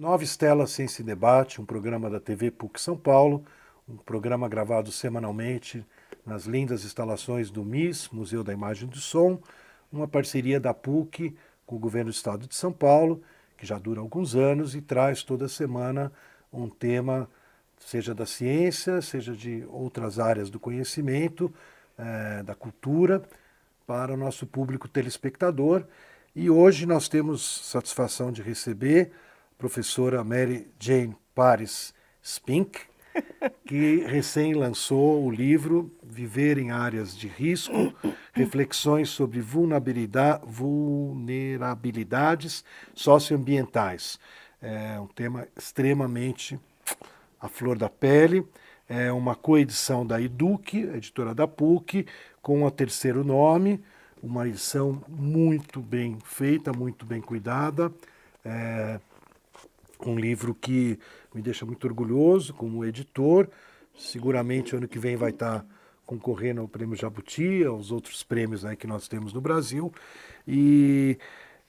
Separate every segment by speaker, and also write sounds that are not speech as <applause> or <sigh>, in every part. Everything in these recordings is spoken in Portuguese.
Speaker 1: Nova Estela Ciência e Debate, um programa da TV PUC São Paulo, um programa gravado semanalmente nas lindas instalações do MIS, Museu da Imagem e do Som, uma parceria da PUC com o Governo do Estado de São Paulo, que já dura alguns anos e traz toda semana um tema, seja da ciência, seja de outras áreas do conhecimento, eh, da cultura, para o nosso público telespectador. E hoje nós temos satisfação de receber professora Mary Jane Paris Spink, que recém lançou o livro Viver em Áreas de Risco, Reflexões sobre Vulnerabilidades Socioambientais. É um tema extremamente à flor da pele. É uma coedição da EDUC, editora da PUC, com o terceiro nome, uma edição muito bem feita, muito bem cuidada. É, um livro que me deixa muito orgulhoso como editor. Seguramente ano que vem vai estar concorrendo ao Prêmio Jabuti, aos outros prêmios né, que nós temos no Brasil. E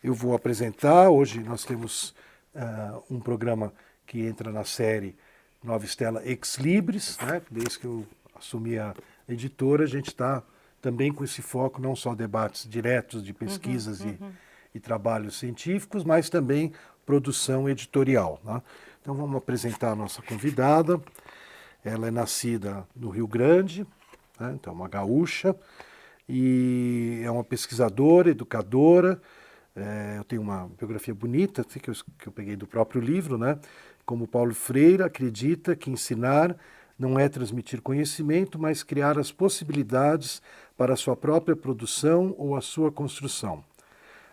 Speaker 1: eu vou apresentar. Hoje nós temos uh, um programa que entra na série Nova Estela Ex Libris, né? desde que eu assumi a editora, a gente está também com esse foco, não só debates diretos de pesquisas uhum, uhum. E, e, trabalhos científicos, mas também produção editorial. Né? Então vamos apresentar a nossa convidada. Ela é nascida no Rio Grande, né? então uma gaúcha, e é uma pesquisadora, educadora. É, eu tenho uma biografia bonita assim, que, eu, que eu peguei do próprio livro, né? Como Paulo Freire acredita que ensinar não é transmitir conhecimento, mas criar as possibilidades para a sua própria produção ou a sua construção.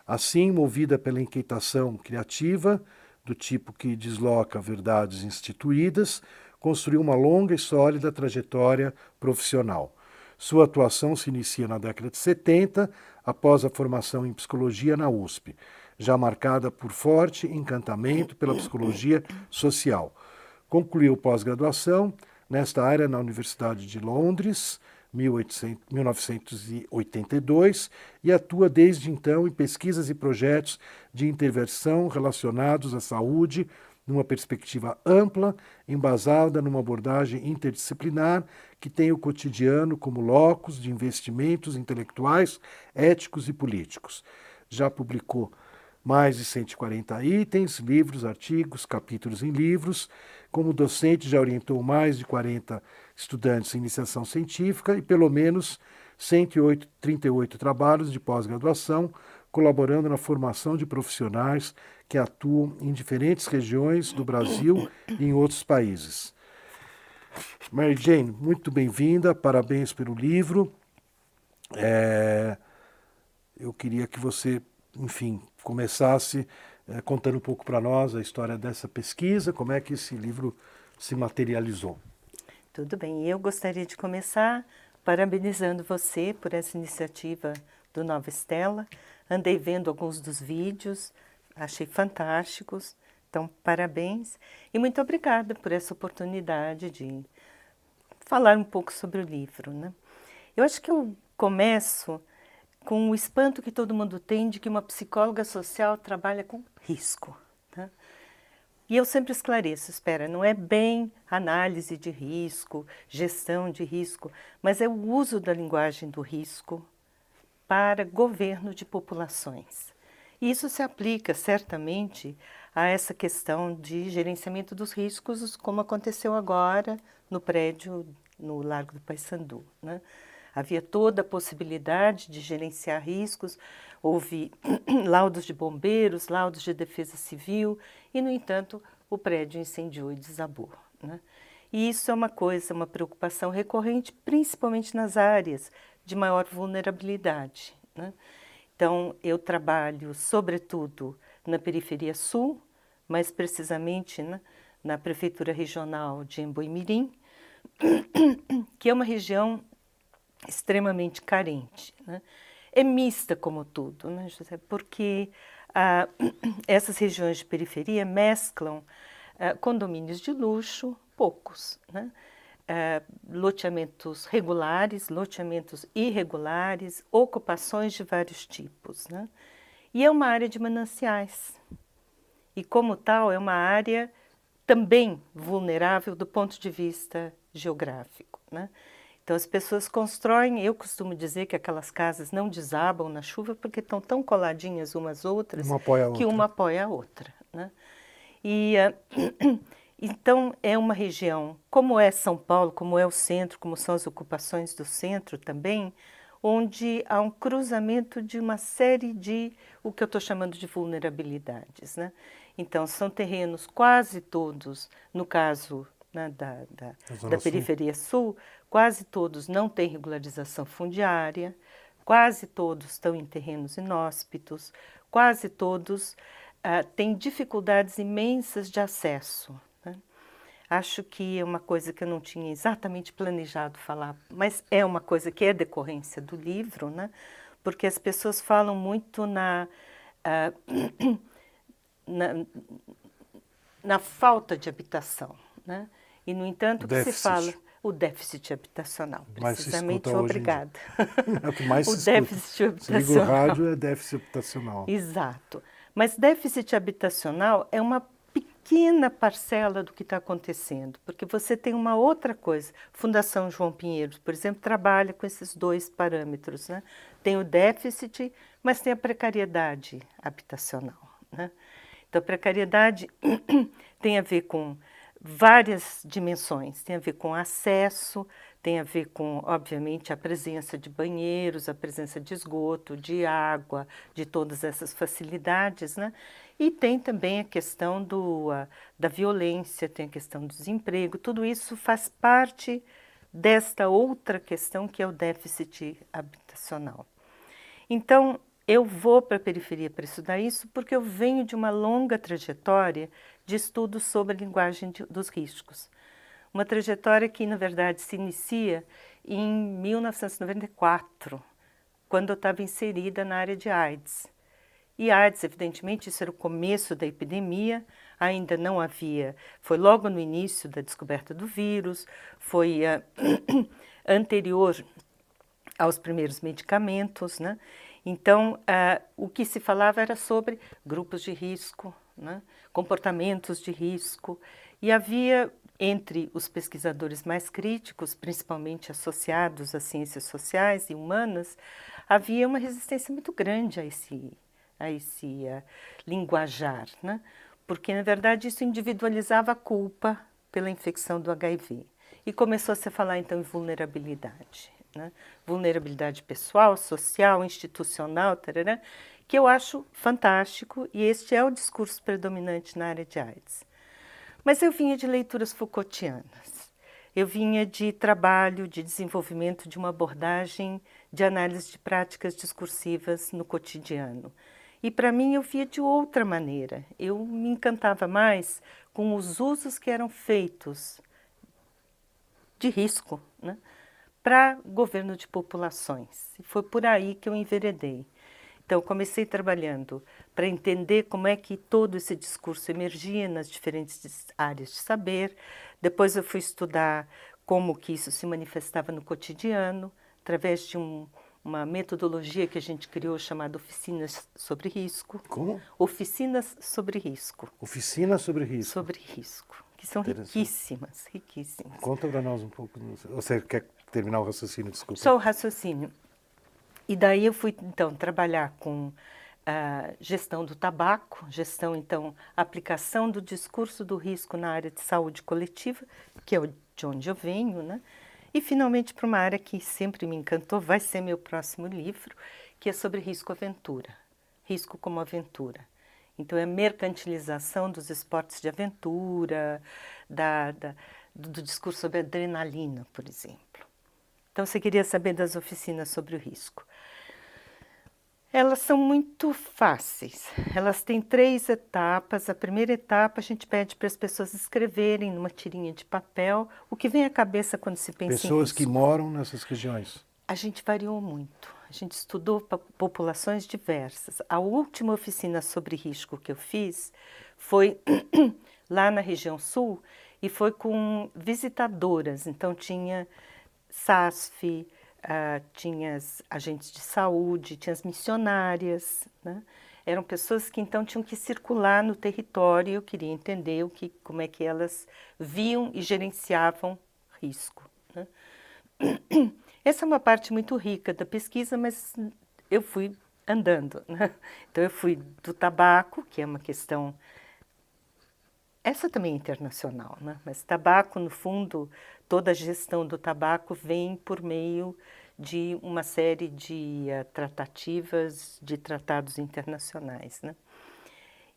Speaker 1: Assim, movida pela inquietação criativa, do tipo que desloca verdades instituídas, construiu uma longa e sólida trajetória profissional. Sua atuação se inicia na década de 70, após a formação em psicologia na USP, já marcada por forte encantamento pela psicologia social. Concluiu pós-graduação nesta área na Universidade de Londres, 1982 e atua desde então em pesquisas e projetos de intervenção relacionados à saúde numa perspectiva ampla, embasada numa abordagem interdisciplinar que tem o cotidiano como locus de investimentos intelectuais, éticos e políticos. Já publicou mais de 140 itens, livros, artigos, capítulos em livros. Como docente, já orientou mais de 40 estudantes em iniciação científica e pelo menos 138 trabalhos de pós-graduação, colaborando na formação de profissionais que atuam em diferentes regiões do Brasil e em outros países. Mary Jane, muito bem-vinda, parabéns pelo livro. É, eu queria que você, enfim, começasse é, contando um pouco para nós a história dessa pesquisa, como é que esse livro se materializou.
Speaker 2: Tudo bem, eu gostaria de começar parabenizando você por essa iniciativa do Nova Estela. Andei vendo alguns dos vídeos, achei fantásticos, então parabéns e muito obrigada por essa oportunidade de falar um pouco sobre o livro. Né? Eu acho que eu começo com o espanto que todo mundo tem de que uma psicóloga social trabalha com risco. Tá? E eu sempre esclareço, espera, não é bem análise de risco, gestão de risco, mas é o uso da linguagem do risco para governo de populações. E isso se aplica certamente a essa questão de gerenciamento dos riscos, como aconteceu agora no prédio no Largo do Paissandu. Né? Havia toda a possibilidade de gerenciar riscos, houve <clears throat> laudos de bombeiros, laudos de defesa civil, e, no entanto, o prédio incendiou e desabou. Né? E isso é uma coisa, uma preocupação recorrente, principalmente nas áreas de maior vulnerabilidade. Né? Então, eu trabalho, sobretudo, na periferia sul, mais precisamente né, na Prefeitura Regional de Emboimirim, <clears throat> que é uma região extremamente carente. Né? É mista como tudo, né, José? Porque ah, <clears throat> essas regiões de periferia mesclam ah, condomínios de luxo, poucos, né? Ah, loteamentos regulares, loteamentos irregulares, ocupações de vários tipos. Né? E é uma área de mananciais. e, como tal, é uma área também vulnerável do ponto de vista geográfico. Né? Então, as pessoas constroem, eu costumo dizer que aquelas casas não desabam na chuva porque estão tão coladinhas umas outras
Speaker 1: uma
Speaker 2: que
Speaker 1: outra.
Speaker 2: uma apoia a outra. Né? E, uh, <clears throat> então, é uma região, como é São Paulo, como é o centro, como são as ocupações do centro também, onde há um cruzamento de uma série de o que eu estou chamando de vulnerabilidades. Né? Então, são terrenos quase todos, no caso né, da, da, da periferia sul. sul, quase todos não têm regularização fundiária, quase todos estão em terrenos inóspitos, quase todos uh, têm dificuldades imensas de acesso. Né? Acho que é uma coisa que eu não tinha exatamente planejado falar, mas é uma coisa que é decorrência do livro, né? porque as pessoas falam muito na. Uh, <clears throat> na, na falta de habitação. Né? E, no entanto, o que se fala o déficit habitacional, precisamente obrigada.
Speaker 1: É o que mais <laughs>
Speaker 2: o
Speaker 1: se
Speaker 2: déficit habitacional.
Speaker 1: Se liga o rádio, é déficit habitacional.
Speaker 2: Exato. Mas déficit habitacional é uma pequena parcela do que está acontecendo, porque você tem uma outra coisa. Fundação João Pinheiro, por exemplo, trabalha com esses dois parâmetros. Né? Tem o déficit, mas tem a precariedade habitacional. Né? Então, a precariedade <clears throat> tem a ver com várias dimensões, tem a ver com acesso, tem a ver com, obviamente, a presença de banheiros, a presença de esgoto, de água, de todas essas facilidades, né? E tem também a questão do, a, da violência, tem a questão do desemprego, tudo isso faz parte desta outra questão que é o déficit habitacional. Então, eu vou para a periferia para estudar isso porque eu venho de uma longa trajetória de estudos sobre a linguagem de, dos riscos. Uma trajetória que, na verdade, se inicia em 1994, quando eu estava inserida na área de AIDS. E AIDS, evidentemente, isso era o começo da epidemia, ainda não havia. Foi logo no início da descoberta do vírus, foi uh, <coughs> anterior aos primeiros medicamentos, né? Então, uh, o que se falava era sobre grupos de risco, né? comportamentos de risco, e havia entre os pesquisadores mais críticos, principalmente associados às ciências sociais e humanas, havia uma resistência muito grande a esse, a esse uh, linguajar, né? porque, na verdade, isso individualizava a culpa pela infecção do HIV. E começou a se falar, então, em vulnerabilidade né? vulnerabilidade pessoal, social, institucional, tarará, que eu acho fantástico e este é o discurso predominante na área de AIDS. Mas eu vinha de leituras Foucaultianas, eu vinha de trabalho de desenvolvimento de uma abordagem de análise de práticas discursivas no cotidiano. E para mim eu via de outra maneira. Eu me encantava mais com os usos que eram feitos de risco, né? para governo de populações. E foi por aí que eu enveredei. Então, comecei trabalhando para entender como é que todo esse discurso emergia nas diferentes áreas de saber. Depois eu fui estudar como que isso se manifestava no cotidiano, através de um, uma metodologia que a gente criou chamada Oficinas sobre Risco.
Speaker 1: Como?
Speaker 2: Oficinas sobre Risco.
Speaker 1: Oficinas sobre Risco.
Speaker 2: Sobre Risco, que são riquíssimas, riquíssimas.
Speaker 1: Conta para nós um pouco. Você quer terminar o raciocínio, desculpa.
Speaker 2: Só o raciocínio. E daí eu fui, então, trabalhar com a gestão do tabaco, gestão, então, aplicação do discurso do risco na área de saúde coletiva, que é de onde eu venho, né? E, finalmente, para uma área que sempre me encantou, vai ser meu próximo livro, que é sobre risco-aventura. Risco como aventura. Então, é a mercantilização dos esportes de aventura, da, da, do discurso sobre adrenalina, por exemplo. Então, você queria saber das oficinas sobre o risco. Elas são muito fáceis. Elas têm três etapas. A primeira etapa, a gente pede para as pessoas escreverem numa tirinha de papel o que vem à cabeça quando se pensa
Speaker 1: Pessoas que moram nessas regiões.
Speaker 2: A gente variou muito. A gente estudou populações diversas. A última oficina sobre risco que eu fiz foi <clears throat> lá na região sul e foi com visitadoras. Então, tinha SASF, uh, tinha as agentes de saúde, tinha as missionárias, né? eram pessoas que então tinham que circular no território. Eu queria entender o que, como é que elas viam e gerenciavam risco. Né? <clears throat> Essa é uma parte muito rica da pesquisa, mas eu fui andando. Né? Então eu fui do tabaco, que é uma questão essa também é internacional, né? mas tabaco, no fundo, toda a gestão do tabaco vem por meio de uma série de uh, tratativas, de tratados internacionais. Né?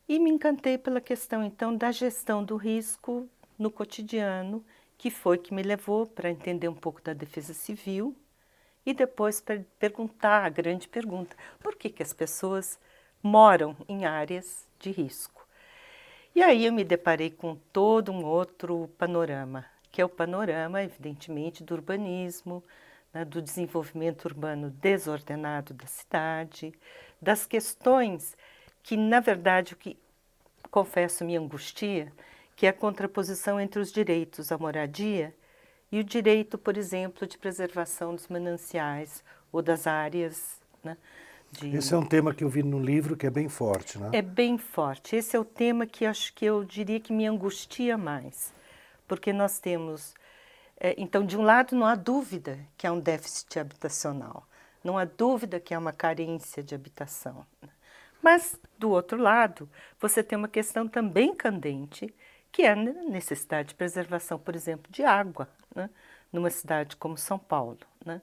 Speaker 2: E me encantei pela questão, então, da gestão do risco no cotidiano, que foi que me levou para entender um pouco da defesa civil e depois para perguntar a grande pergunta: por que, que as pessoas moram em áreas de risco? E aí eu me deparei com todo um outro panorama, que é o panorama, evidentemente, do urbanismo, né, do desenvolvimento urbano desordenado da cidade, das questões que, na verdade, o que confesso me angustia, que é a contraposição entre os direitos à moradia e o direito, por exemplo, de preservação dos mananciais ou das áreas né,
Speaker 1: de... Esse é um tema que eu vi no livro que é bem forte, né?
Speaker 2: É bem forte. Esse é o tema que acho que eu diria que me angustia mais, porque nós temos, é, então, de um lado não há dúvida que há um déficit habitacional, não há dúvida que há uma carência de habitação, mas do outro lado você tem uma questão também candente, que é a necessidade de preservação, por exemplo, de água, né? numa cidade como São Paulo, né?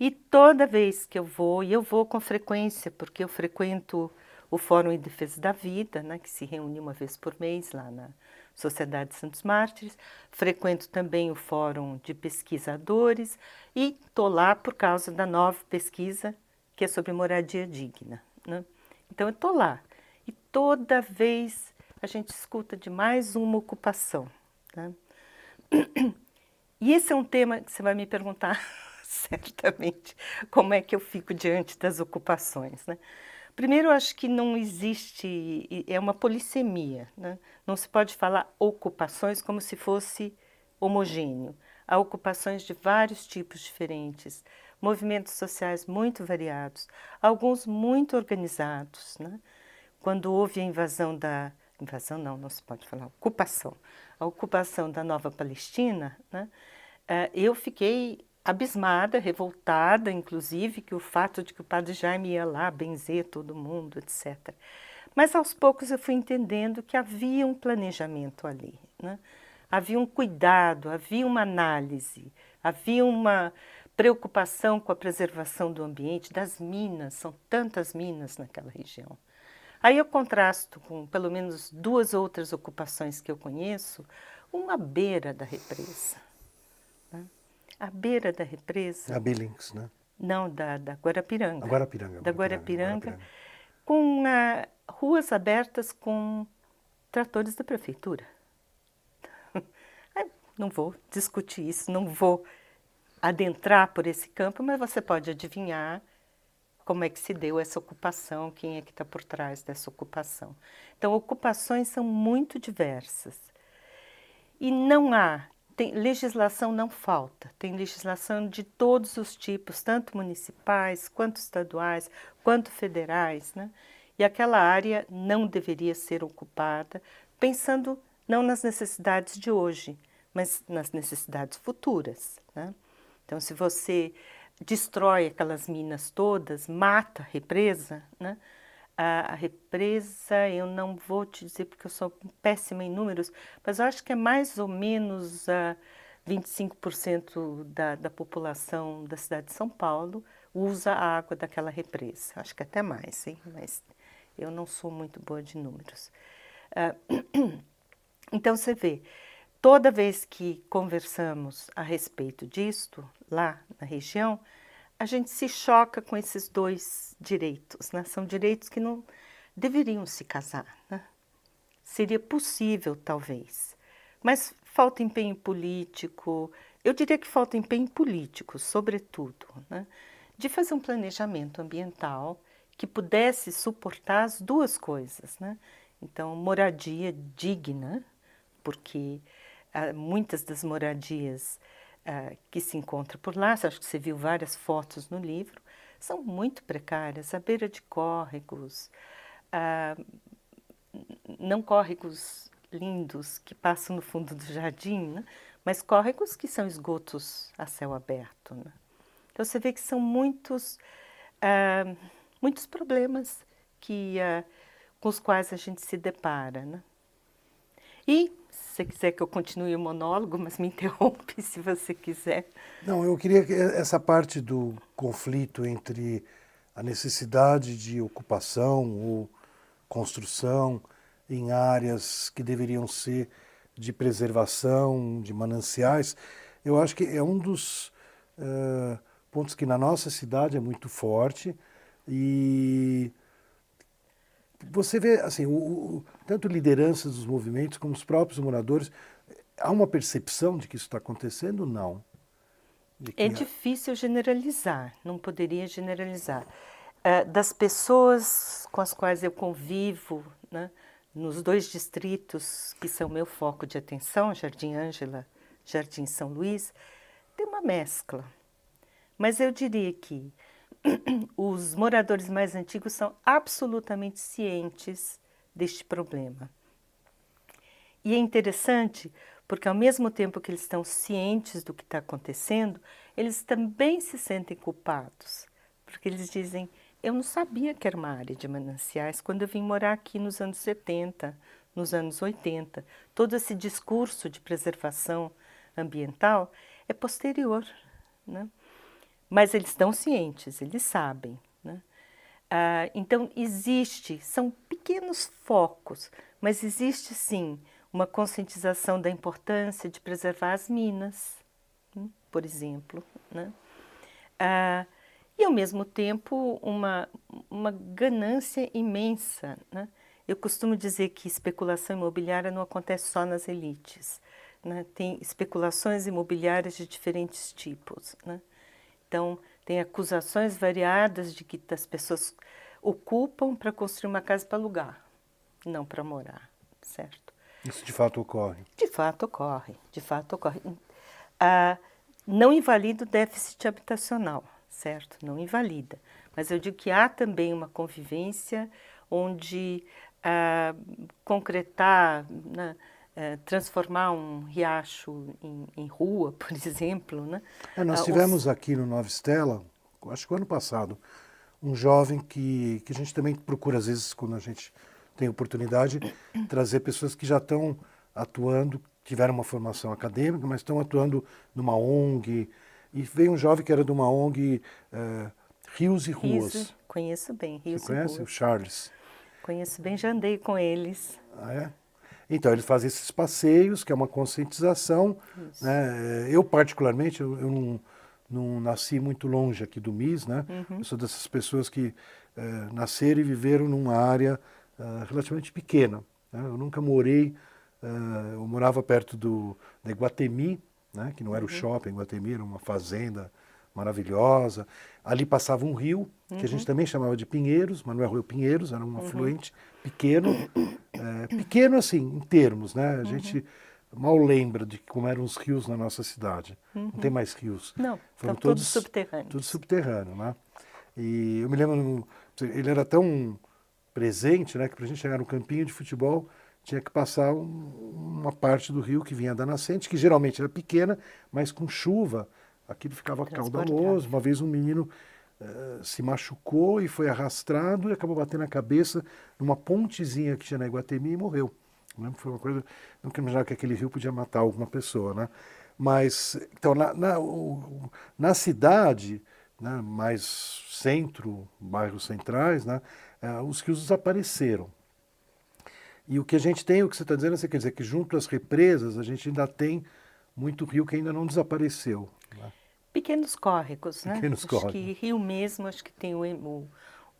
Speaker 2: E toda vez que eu vou, e eu vou com frequência, porque eu frequento o Fórum em Defesa da Vida, né, que se reúne uma vez por mês lá na Sociedade Santos Mártires, frequento também o Fórum de Pesquisadores e estou lá por causa da nova pesquisa que é sobre moradia digna. Né? Então eu estou lá e toda vez a gente escuta de mais uma ocupação. Né? <clears throat> E esse é um tema que você vai me perguntar certamente, como é que eu fico diante das ocupações. Né? Primeiro, eu acho que não existe, é uma polissemia. Né? Não se pode falar ocupações como se fosse homogêneo. Há ocupações de vários tipos diferentes, movimentos sociais muito variados, alguns muito organizados. Né? Quando houve a invasão da. Invasão não, não se pode falar, ocupação. A ocupação da Nova Palestina, né? Eh, eu fiquei abismada, revoltada, inclusive, que o fato de que o padre Jaime ia lá benzer todo mundo, etc. Mas aos poucos eu fui entendendo que havia um planejamento ali, né? havia um cuidado, havia uma análise, havia uma preocupação com a preservação do ambiente, das minas, são tantas minas naquela região. Aí eu contrasto com pelo menos duas outras ocupações que eu conheço, uma beira da represa à beira da represa.
Speaker 1: A Billings, né?
Speaker 2: Não, da, da Guarapiranga.
Speaker 1: A Guarapiranga.
Speaker 2: Da Guarapiranga, Guarapiranga. com uh, ruas abertas com tratores da prefeitura. <laughs> não vou discutir isso, não vou adentrar por esse campo, mas você pode adivinhar como é que se deu essa ocupação, quem é que está por trás dessa ocupação. Então, ocupações são muito diversas. E não há tem, legislação não falta, tem legislação de todos os tipos, tanto municipais, quanto estaduais, quanto federais, né? E aquela área não deveria ser ocupada, pensando não nas necessidades de hoje, mas nas necessidades futuras. Né? Então, se você destrói aquelas minas todas, mata represa, né? A, represa, eu não vou te dizer porque eu sou péssima em números, mas eu acho que é mais ou menos uh, 25% da, da população da cidade de São Paulo usa a água daquela represa. Acho que até mais, hein? mas eu não sou muito boa de números. Uh, <clears throat> então você vê, toda vez que conversamos a respeito disto, lá na região, a gente se choca com esses dois direitos, né? São direitos que não deveriam se casar, né? Seria possível, talvez, mas falta empenho político. Eu diria que falta empenho político, sobretudo, né? de fazer um planejamento ambiental que pudesse suportar as duas coisas, né? Então, moradia digna, porque ah, muitas das moradias uh, que se encontra por lá, acho que você viu várias fotos no livro, são muito precárias, à beira de córregos, ah, não córregos lindos que passam no fundo do jardim, né? mas córregos que são esgotos a céu aberto. Né? Então você vê que são muitos, ah, muitos problemas que, ah, com os quais a gente se depara. Né? E você quiser que eu continue o monólogo, mas me <laughs> interrompe se você quiser.
Speaker 1: Não, eu queria que essa parte do conflito entre a necessidade de ocupação ou construção em áreas que deveriam ser de preservação, de mananciais, eu acho que é um dos uh, pontos que na nossa cidade é muito forte e você vê assim o, o, tanto lideranças dos movimentos como os próprios moradores há uma percepção de que isso está acontecendo? Não.
Speaker 2: É difícil generalizar não poderia generalizar. Uh, das pessoas com as quais eu convivo né, nos dois distritos que são meu foco de atenção Jardim Ângela Jardim São Luís tem uma mescla. Mas eu diria que <clears throat> os moradores mais antigos são absolutamente cientes deste problema. E é interessante porque, ao mesmo tempo que eles estão cientes do que está acontecendo, eles também se sentem culpados, porque eles dizem: Eu não sabia que era uma área de mananciais quando eu vim morar aqui nos anos 70, nos anos 80. Todo esse discurso de preservação ambiental é posterior. Né? Mas eles estão cientes, eles sabem. Né? Ah, então, existe, são pequenos focos, mas existe sim uma conscientização da importância de preservar as minas, hum, por exemplo. Né? Ah, e, ao mesmo tempo, uma, uma ganância imensa. Né? Eu costumo dizer que especulação imobiliária não acontece só nas elites. Né? Tem especulações imobiliárias de diferentes tipos. Né? Então, tem acusações variadas de que as pessoas ocupam para construir uma casa para alugar, não para morar, certo?
Speaker 1: Isso de fato ocorre?
Speaker 2: De fato ocorre, de fato ocorre. Ah, não invalida o déficit habitacional, certo? Não invalida. Mas eu digo que há também uma convivência onde ah, concretar, né, é, transformar um riacho em, em, rua, <laughs> por exemplo. Né?
Speaker 1: É, nós ah, tivemos Os... aqui no Nova Estela, acho que o ano passado, um jovem que, que a gente também procura, às vezes, quando a gente tem oportunidade, <coughs> trazer pessoas que já estão atuando, tiveram uma formação acadêmica, mas estão atuando numa ONG. E veio um jovem que era de uma ONG uh, Rios e Ruas.
Speaker 2: Conheço bem, Rios
Speaker 1: Você conhece?
Speaker 2: e Ruas.
Speaker 1: O Charles.
Speaker 2: Conheço bem, já andei com eles.
Speaker 1: Ah, é? Então, eles fazem esses passeios, que é uma conscientização. Né? Eu, particularmente, eu, eu não, não, nasci muito longe aqui do MIS, né? Uhum. Eu sou dessas pessoas que eh, nasceram e viveram numa área uh, relativamente pequena. Né? Eu nunca morei, uh, eu morava perto do, da Iguatemi, né? que não era uhum. o shopping Iguatemi, era uma fazenda maravilhosa. Ali passava um rio, que a gente uhum. também chamava de Pinheiros, mas não é o Rio Pinheiros, era um uhum. Pequeno, é, pequeno assim, em termos, né? A uhum. gente mal lembra de como eram os rios na nossa cidade. Uhum. Não tem mais rios.
Speaker 2: Não, Foram estão todos subterrâneos.
Speaker 1: Tudo subterrâneo, né? E eu me lembro, ele era tão presente, né, que para a gente chegar no campinho de futebol tinha que passar um, uma parte do rio que vinha da nascente, que geralmente era pequena, mas com chuva aquilo ficava caudaloso. Uma vez um menino uh, se machucou e foi arrastado e acabou batendo a cabeça numa pontezinha que tinha na Iguatemi e morreu. Né? Foi uma coisa, nunca imaginava que aquele rio podia matar alguma pessoa, né? Mas, então, na, na, na cidade, né, mais centro, bairros centrais, né, uh, os rios desapareceram. E o que a gente tem, o que você está dizendo, você quer dizer que junto às represas a gente ainda tem muito rio que ainda não desapareceu. Né?
Speaker 2: Pequenos córregos, né?
Speaker 1: Pequenos
Speaker 2: acho
Speaker 1: córregos.
Speaker 2: que Rio mesmo, acho que tem o, o,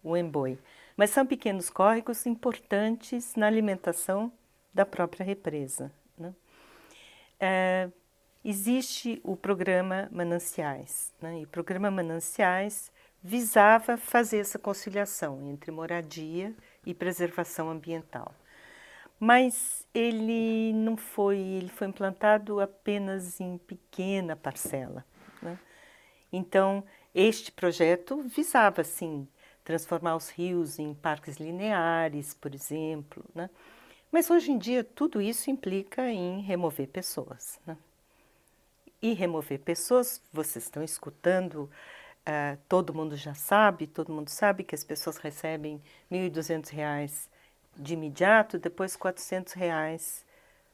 Speaker 2: o Emboi. Mas são pequenos córregos importantes na alimentação da própria represa. Né? É, existe o programa Mananciais. Né? E o programa Mananciais visava fazer essa conciliação entre moradia e preservação ambiental. Mas ele não foi, ele foi implantado apenas em pequena parcela. Então, este projeto visava, sim, transformar os rios em parques lineares, por exemplo. Né? Mas hoje em dia tudo isso implica em remover pessoas. Né? E remover pessoas, vocês estão escutando, uh, todo mundo já sabe, todo mundo sabe que as pessoas recebem R$ 1.200 de imediato, depois 400 reais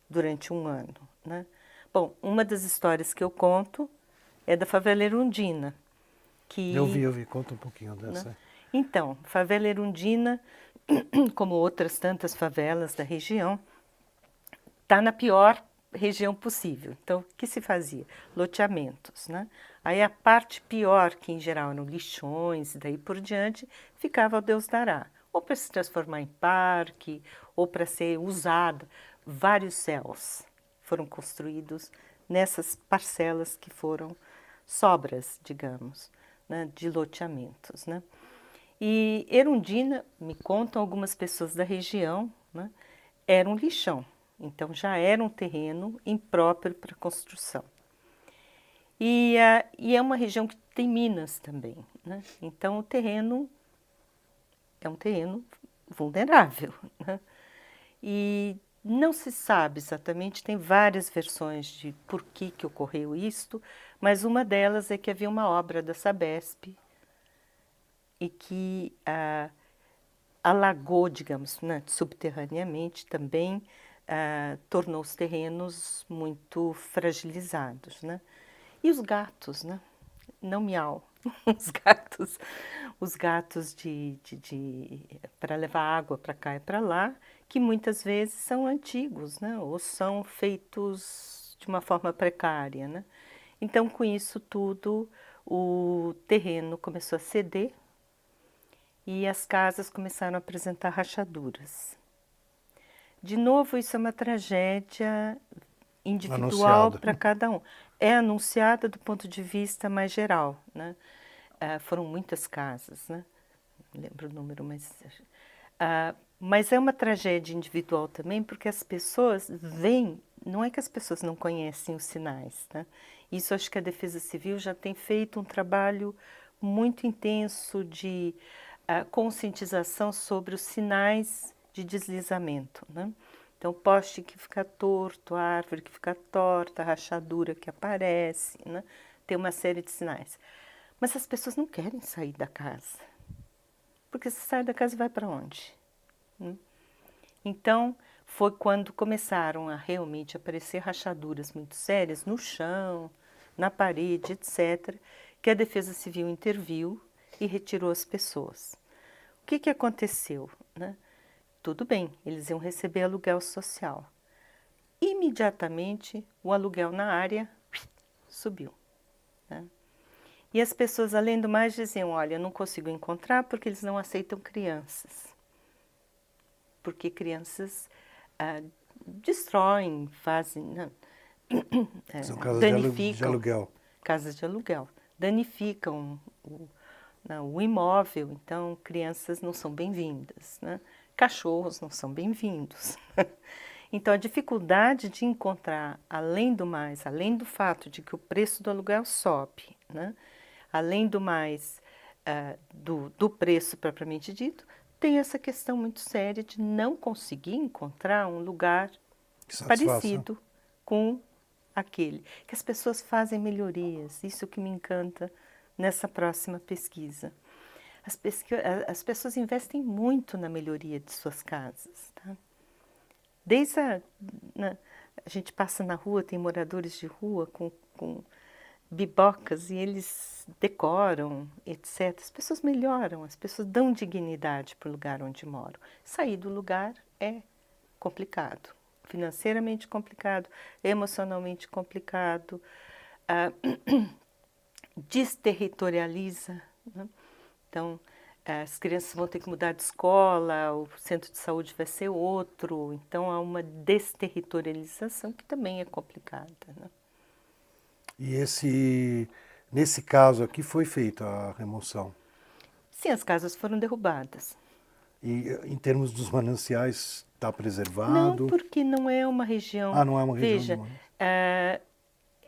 Speaker 2: durante um ano. Né? Bom, uma das histórias que eu conto é da favela Erundina. Que,
Speaker 1: eu vi, eu vi, conta um pouquinho dessa. Né?
Speaker 2: Então, favela Erundina, <clears throat> como outras tantas favelas da região, está na pior região possível. Então, o que se fazia? Loteamentos, né? Aí a parte pior, que em geral eram lixões e daí por diante, ficava ao Deus dará. Ou para se transformar em parque, ou para ser usada. Vários céus foram construídos nessas parcelas que foram sobras, digamos, né, de loteamentos. Né? E Erundina, me contam algumas pessoas da região, né, era um lixão, então já era um terreno impróprio para construção. E, e, é uma região que tem minas também, né? então o terreno é um terreno vulnerável. Né? E não se sabe exatamente, tem várias versões de por que, que ocorreu isto, mas uma delas é que havia uma obra da Sabesp e que ah, alagou, digamos, né, subterraneamente também, ah, tornou os terrenos muito fragilizados. Né? E os gatos, né? não miau, <laughs> os gatos, os gatos de, de, de para levar água para cá e para lá, que muitas vezes são antigos, né? ou são feitos de uma forma precária. Né? Então, com isso tudo, o terreno começou a ceder e as casas começaram a apresentar rachaduras. De novo, isso é uma tragédia individual para cada um. É anunciada do ponto de vista mais geral. Né? Uh, foram muitas casas, né? não lembro o número, mas. Uh, mas é uma tragédia individual também, porque as pessoas veem, não é que as pessoas não conhecem os sinais, né? Isso acho que a Defesa Civil já tem feito um trabalho muito intenso de uh, conscientização sobre os sinais de deslizamento, né? Então, poste que fica torto, árvore que fica torta, rachadura que aparece, né? Tem uma série de sinais. Mas as pessoas não querem sair da casa. Porque se sai da casa, vai para onde? Hum? Então, foi quando começaram a realmente aparecer rachaduras muito sérias no chão, na parede, etc., que a Defesa Civil interviu e retirou as pessoas. O que, que aconteceu? Né? Tudo bem, eles iam receber aluguel social. Imediatamente, o aluguel na área subiu. Né? E as pessoas, além do mais, diziam: Olha, não consigo encontrar porque eles não aceitam crianças porque crianças ah, destroem, fazem. Não, <clears throat>
Speaker 1: é, São casas danificam, de aluguel.
Speaker 2: Casas de aluguel. Danificam o, não, o imóvel, então crianças não são bem-vindas. Né? Cachorros não são bem-vindos. <laughs> Então, a dificuldade de encontrar, além do mais, além do fato de que o preço do aluguel sobe, né? além do mais, uh, do, do preço propriamente dito, tem essa questão muito séria de não conseguir encontrar um lugar parecido com aquele. Que as pessoas fazem melhorias, isso que me encanta nessa próxima pesquisa. As, as pessoas investem muito na melhoria de suas casas. Tá? Desde a, na, a gente passa na rua, tem moradores de rua com, com bibocas e eles decoram, etc. As pessoas melhoram, as pessoas dão dignidade para o lugar onde moram. Sair do lugar é complicado, financeiramente complicado, emocionalmente complicado, uh, <clears throat> desterritorializa. Né? Então, as crianças vão ter que mudar de escola, o centro de saúde vai ser outro, então há uma desterritorialização que também é complicada. Né?
Speaker 1: E esse, nesse caso aqui foi feita a remoção?
Speaker 2: Sim, as casas foram derrubadas.
Speaker 1: E em termos dos mananciais, está preservado?
Speaker 2: Não, porque não é uma região.
Speaker 1: Ah, não é uma
Speaker 2: região. Veja, uh,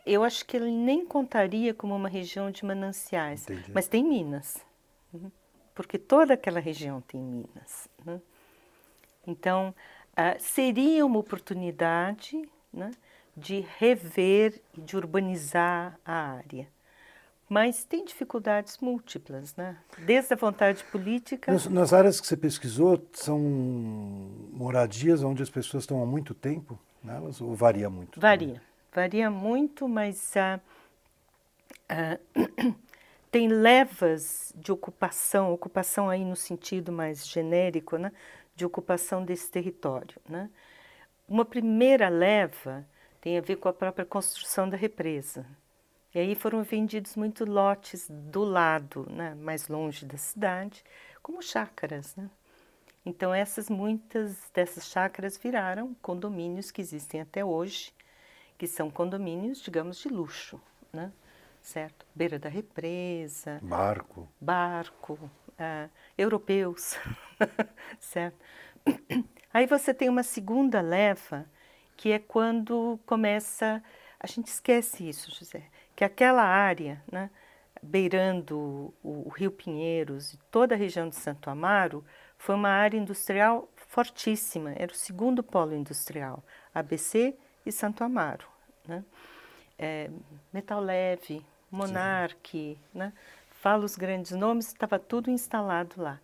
Speaker 2: eu acho que ele nem contaria como uma região de mananciais, Entendi. mas tem minas. Porque toda aquela região tem minas. Né? Então, uh, seria uma oportunidade né, de rever e de urbanizar a área. Mas tem dificuldades múltiplas, né? Desde a vontade política.
Speaker 1: Nas, nas, áreas que você pesquisou, são moradias onde as pessoas estão há muito tempo nelas ou varia muito?
Speaker 2: Varia, também? varia muito, mas uh, uh, tem levas de ocupação, ocupação aí no sentido mais genérico, né? De ocupação desse território, né? Uma primeira leva tem a ver com a própria construção da represa. E aí foram vendidos muitos lotes do lado, né, mais longe da cidade, como chácaras. Né? Então, essas muitas dessas chácaras viraram condomínios que existem até hoje, que são condomínios, digamos, de luxo, né? Certo? Beira da represa.
Speaker 1: Barco.
Speaker 2: Barco. Uh, europeus, <laughs> certo? Aí você tem uma segunda leva, que é quando começa. A gente esquece isso, José que aquela área, né, beirando o, o, Rio Pinheiros e toda a região de Santo Amaro, foi uma área industrial fortíssima, era o segundo polo industrial, ABC e Santo Amaro. Né? É, metal Leve, Monarque, né? fala os grandes nomes, estava tudo instalado lá.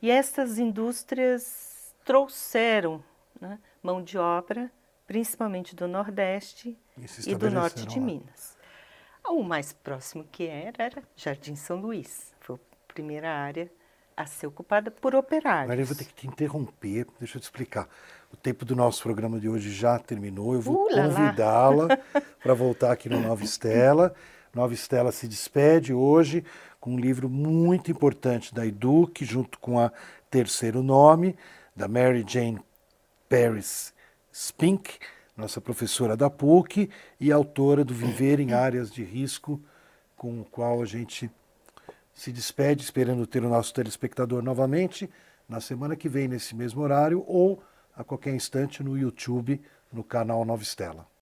Speaker 2: E essas indústrias trouxeram né, mão de obra, principalmente do Nordeste e, e do Norte de lá. Minas. O mais próximo que era era Jardim São Luís. Foi a primeira área a ser ocupada por operários.
Speaker 1: Agora eu vou ter que te interromper, deixa eu te explicar. O tempo do nosso programa de hoje já terminou. Eu vou convidá-la <laughs> para voltar aqui no Nova Estela. Nova Estela se despede hoje com um livro muito importante da Eduque, junto com a Terceiro Nome, da Mary Jane Paris Spink nossa professora da PUC e autora do Viver em Áreas de Risco, com o qual a gente se despede, esperando ter o nosso telespectador novamente na semana que vem, nesse mesmo horário, ou a qualquer instante no YouTube, no canal Nova Estela.